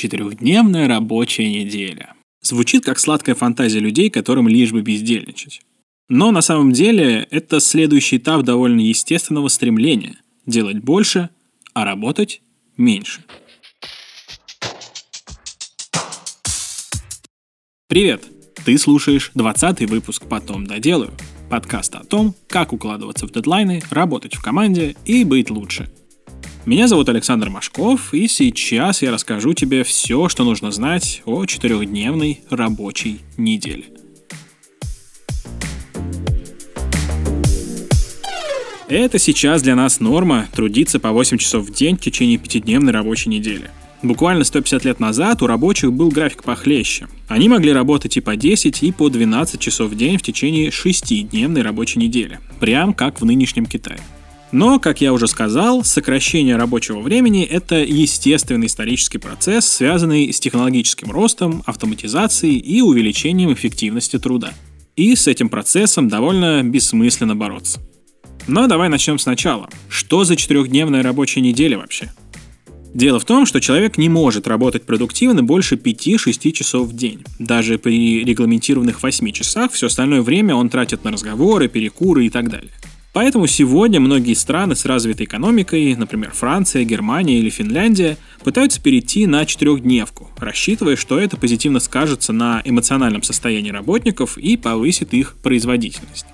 Четырехдневная рабочая неделя. Звучит как сладкая фантазия людей, которым лишь бы бездельничать. Но на самом деле это следующий этап довольно естественного стремления – делать больше, а работать меньше. Привет! Ты слушаешь 20 выпуск «Потом доделаю» – подкаст о том, как укладываться в дедлайны, работать в команде и быть лучше – меня зовут Александр Машков, и сейчас я расскажу тебе все, что нужно знать о четырехдневной рабочей неделе. Это сейчас для нас норма трудиться по 8 часов в день в течение пятидневной рабочей недели. Буквально 150 лет назад у рабочих был график похлеще. Они могли работать и по 10, и по 12 часов в день в течение 6-дневной рабочей недели. Прям как в нынешнем Китае. Но, как я уже сказал, сокращение рабочего времени – это естественный исторический процесс, связанный с технологическим ростом, автоматизацией и увеличением эффективности труда. И с этим процессом довольно бессмысленно бороться. Но давай начнем сначала. Что за четырехдневная рабочая неделя вообще? Дело в том, что человек не может работать продуктивно больше 5-6 часов в день. Даже при регламентированных 8 часах все остальное время он тратит на разговоры, перекуры и так далее. Поэтому сегодня многие страны с развитой экономикой, например, Франция, Германия или Финляндия, пытаются перейти на четырехдневку, рассчитывая, что это позитивно скажется на эмоциональном состоянии работников и повысит их производительность.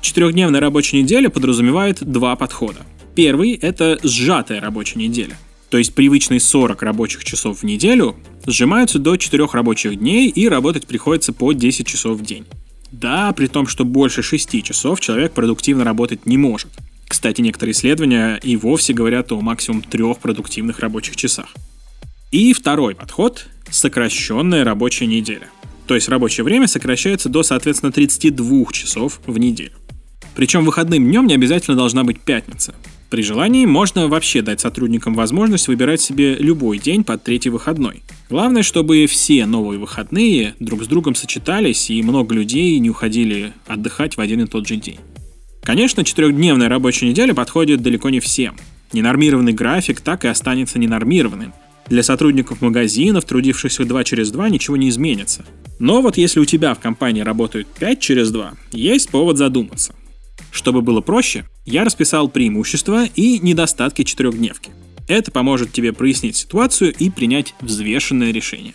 Четырехдневная рабочая неделя подразумевает два подхода. Первый – это сжатая рабочая неделя. То есть привычные 40 рабочих часов в неделю сжимаются до 4 рабочих дней и работать приходится по 10 часов в день. Да, при том, что больше 6 часов человек продуктивно работать не может. Кстати, некоторые исследования и вовсе говорят о максимум трех продуктивных рабочих часах. И второй подход – сокращенная рабочая неделя. То есть рабочее время сокращается до, соответственно, 32 часов в неделю. Причем выходным днем не обязательно должна быть пятница. При желании можно вообще дать сотрудникам возможность выбирать себе любой день под третий выходной. Главное, чтобы все новые выходные друг с другом сочетались и много людей не уходили отдыхать в один и тот же день. Конечно, четырехдневная рабочая неделя подходит далеко не всем. Ненормированный график так и останется ненормированным. Для сотрудников магазинов, трудившихся 2 через 2, ничего не изменится. Но вот если у тебя в компании работают 5 через 2, есть повод задуматься. Чтобы было проще, я расписал преимущества и недостатки четырехдневки. Это поможет тебе прояснить ситуацию и принять взвешенное решение.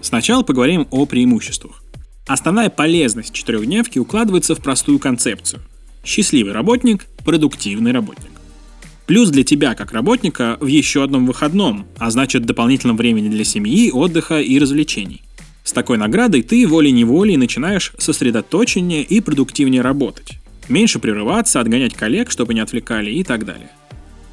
Сначала поговорим о преимуществах. Основная полезность четырехдневки укладывается в простую концепцию. Счастливый работник – продуктивный работник. Плюс для тебя, как работника, в еще одном выходном, а значит дополнительном времени для семьи, отдыха и развлечений. С такой наградой ты волей-неволей начинаешь сосредоточеннее и продуктивнее работать меньше прерываться, отгонять коллег, чтобы не отвлекали и так далее.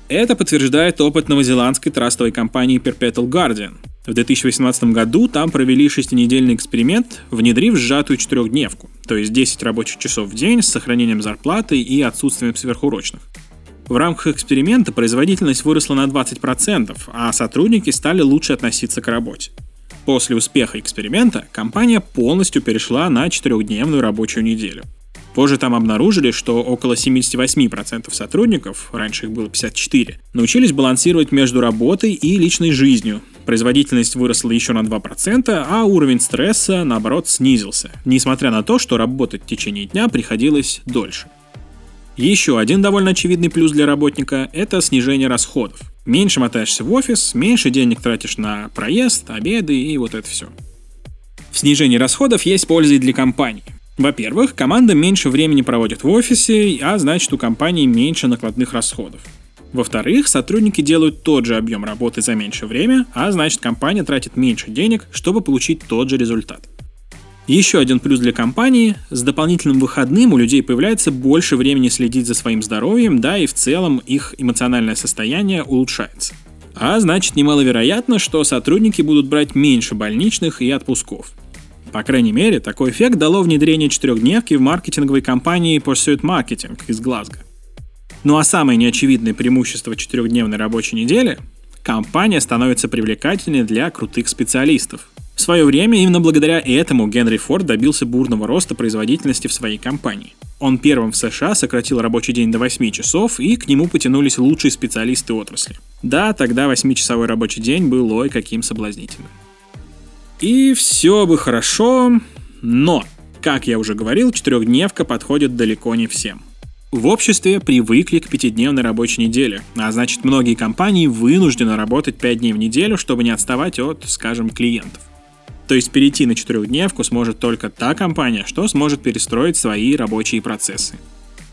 Это подтверждает опыт новозеландской трастовой компании Perpetual Guardian. В 2018 году там провели шестинедельный эксперимент, внедрив сжатую четырехдневку, то есть 10 рабочих часов в день с сохранением зарплаты и отсутствием сверхурочных. В рамках эксперимента производительность выросла на 20%, а сотрудники стали лучше относиться к работе. После успеха эксперимента компания полностью перешла на четырехдневную рабочую неделю – Позже там обнаружили, что около 78% сотрудников, раньше их было 54, научились балансировать между работой и личной жизнью. Производительность выросла еще на 2%, а уровень стресса, наоборот, снизился, несмотря на то, что работать в течение дня приходилось дольше. Еще один довольно очевидный плюс для работника – это снижение расходов. Меньше мотаешься в офис, меньше денег тратишь на проезд, обеды и вот это все. В снижении расходов есть польза и для компаний. Во-первых, команда меньше времени проводит в офисе, а значит у компании меньше накладных расходов. Во-вторых, сотрудники делают тот же объем работы за меньшее время, а значит компания тратит меньше денег, чтобы получить тот же результат. Еще один плюс для компании – с дополнительным выходным у людей появляется больше времени следить за своим здоровьем, да и в целом их эмоциональное состояние улучшается. А значит немаловероятно, что сотрудники будут брать меньше больничных и отпусков – по крайней мере, такой эффект дало внедрение четырехдневки в маркетинговой компании Pursuit Marketing из Глазго. Ну а самое неочевидное преимущество четырехдневной рабочей недели – компания становится привлекательнее для крутых специалистов. В свое время именно благодаря этому Генри Форд добился бурного роста производительности в своей компании. Он первым в США сократил рабочий день до 8 часов, и к нему потянулись лучшие специалисты отрасли. Да, тогда 8-часовой рабочий день был ой каким соблазнительным. И все бы хорошо, но, как я уже говорил, четырехдневка подходит далеко не всем. В обществе привыкли к пятидневной рабочей неделе, а значит многие компании вынуждены работать 5 дней в неделю, чтобы не отставать от, скажем, клиентов. То есть перейти на четырехдневку сможет только та компания, что сможет перестроить свои рабочие процессы.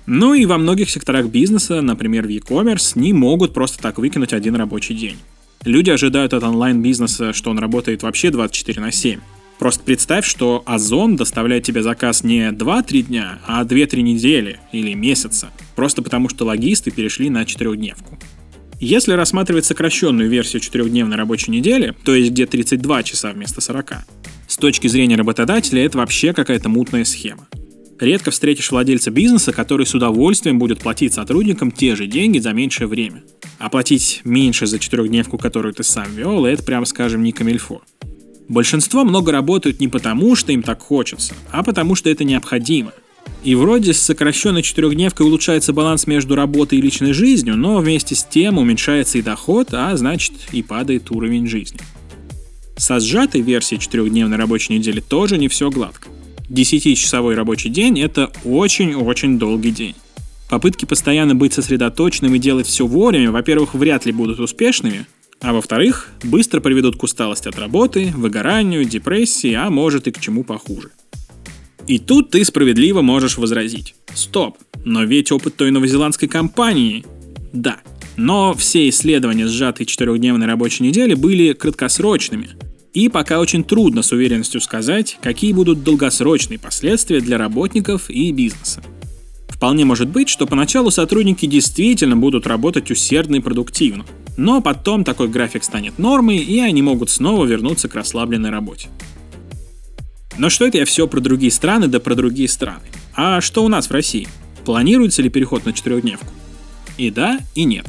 Ну и во многих секторах бизнеса, например в e-commerce, не могут просто так выкинуть один рабочий день. Люди ожидают от онлайн-бизнеса, что он работает вообще 24 на 7. Просто представь, что Озон доставляет тебе заказ не 2-3 дня, а 2-3 недели или месяца. Просто потому, что логисты перешли на четырехдневку. Если рассматривать сокращенную версию четырехдневной рабочей недели, то есть где 32 часа вместо 40, с точки зрения работодателя это вообще какая-то мутная схема. Редко встретишь владельца бизнеса, который с удовольствием будет платить сотрудникам те же деньги за меньшее время. А платить меньше за четырехдневку, которую ты сам вел, это, прям скажем, не камильфо. Большинство много работают не потому, что им так хочется, а потому, что это необходимо. И вроде с сокращенной четырехдневкой улучшается баланс между работой и личной жизнью, но вместе с тем уменьшается и доход, а значит и падает уровень жизни. Со сжатой версией четырехдневной рабочей недели тоже не все гладко. 10-часовой рабочий день – это очень-очень долгий день. Попытки постоянно быть сосредоточенным и делать все вовремя, во-первых, вряд ли будут успешными, а во-вторых, быстро приведут к усталости от работы, выгоранию, депрессии, а может и к чему похуже. И тут ты справедливо можешь возразить. Стоп, но ведь опыт той новозеландской компании... Да, но все исследования сжатой четырехдневной рабочей недели были краткосрочными. И пока очень трудно с уверенностью сказать, какие будут долгосрочные последствия для работников и бизнеса. Вполне может быть, что поначалу сотрудники действительно будут работать усердно и продуктивно. Но потом такой график станет нормой, и они могут снова вернуться к расслабленной работе. Но что это я все про другие страны, да про другие страны? А что у нас в России? Планируется ли переход на четырехдневку? И да, и нет.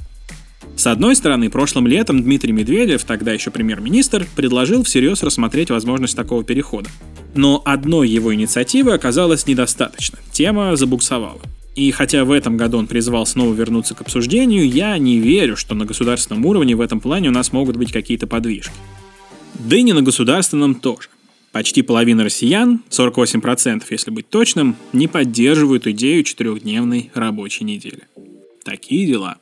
С одной стороны, прошлым летом Дмитрий Медведев, тогда еще премьер-министр, предложил всерьез рассмотреть возможность такого перехода. Но одной его инициативы оказалось недостаточно. Тема забуксовала. И хотя в этом году он призвал снова вернуться к обсуждению, я не верю, что на государственном уровне в этом плане у нас могут быть какие-то подвижки. Да и не на государственном тоже. Почти половина россиян, 48% если быть точным, не поддерживают идею четырехдневной рабочей недели. Такие дела.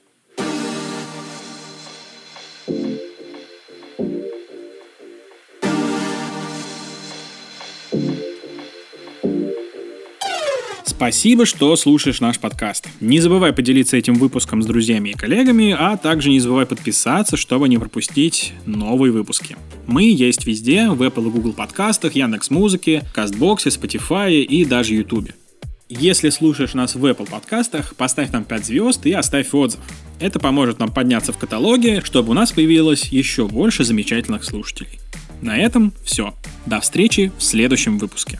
Спасибо, что слушаешь наш подкаст. Не забывай поделиться этим выпуском с друзьями и коллегами, а также не забывай подписаться, чтобы не пропустить новые выпуски. Мы есть везде, в Apple и Google подкастах, Яндекс Музыке, Кастбоксе, Spotify и даже YouTube. Если слушаешь нас в Apple подкастах, поставь нам 5 звезд и оставь отзыв. Это поможет нам подняться в каталоге, чтобы у нас появилось еще больше замечательных слушателей. На этом все. До встречи в следующем выпуске.